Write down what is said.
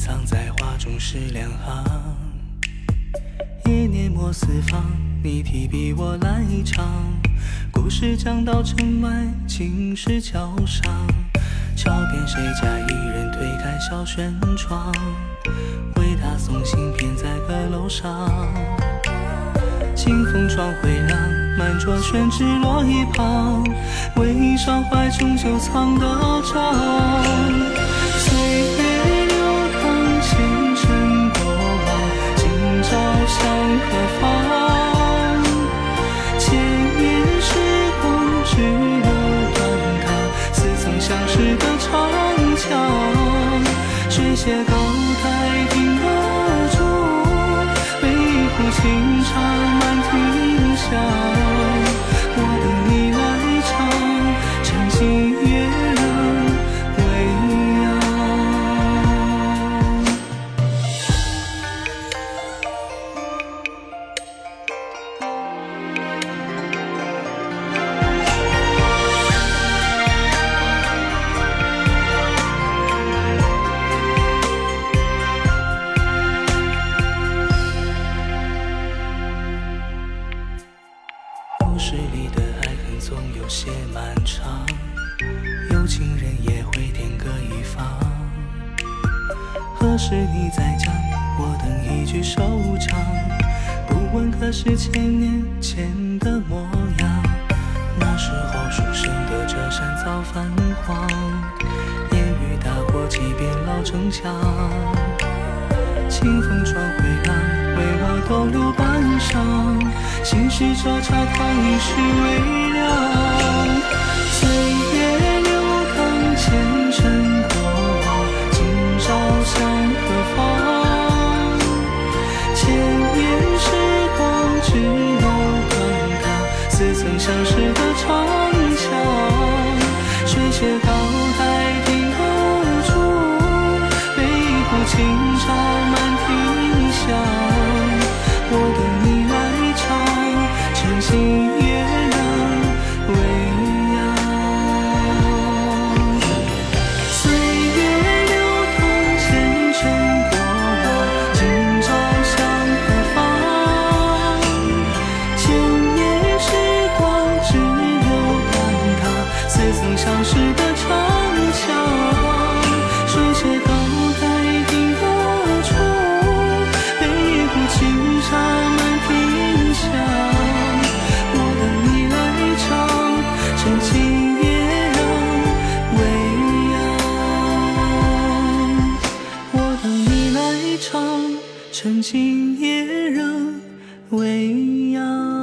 藏在画中诗两行夜年末四方，你提笔我来唱。故事讲到城外青石桥上，桥边谁家一人推开小轩窗，为他送行偏在阁楼上。清风窗回廊，满桌宣纸落一旁，为伤怀中久藏的章。水榭高台听得住，微壶清茶满庭香。何时你再讲，我等一句收场。不问可是千年前的模样，那时候书生的这山早泛黄，烟雨打过几遍老城墙。清风窗回廊，为我逗留半晌。心事这茶汤已是微凉。只有断塔，似曾相识的长巷。水榭高台长，趁今夜仍未央。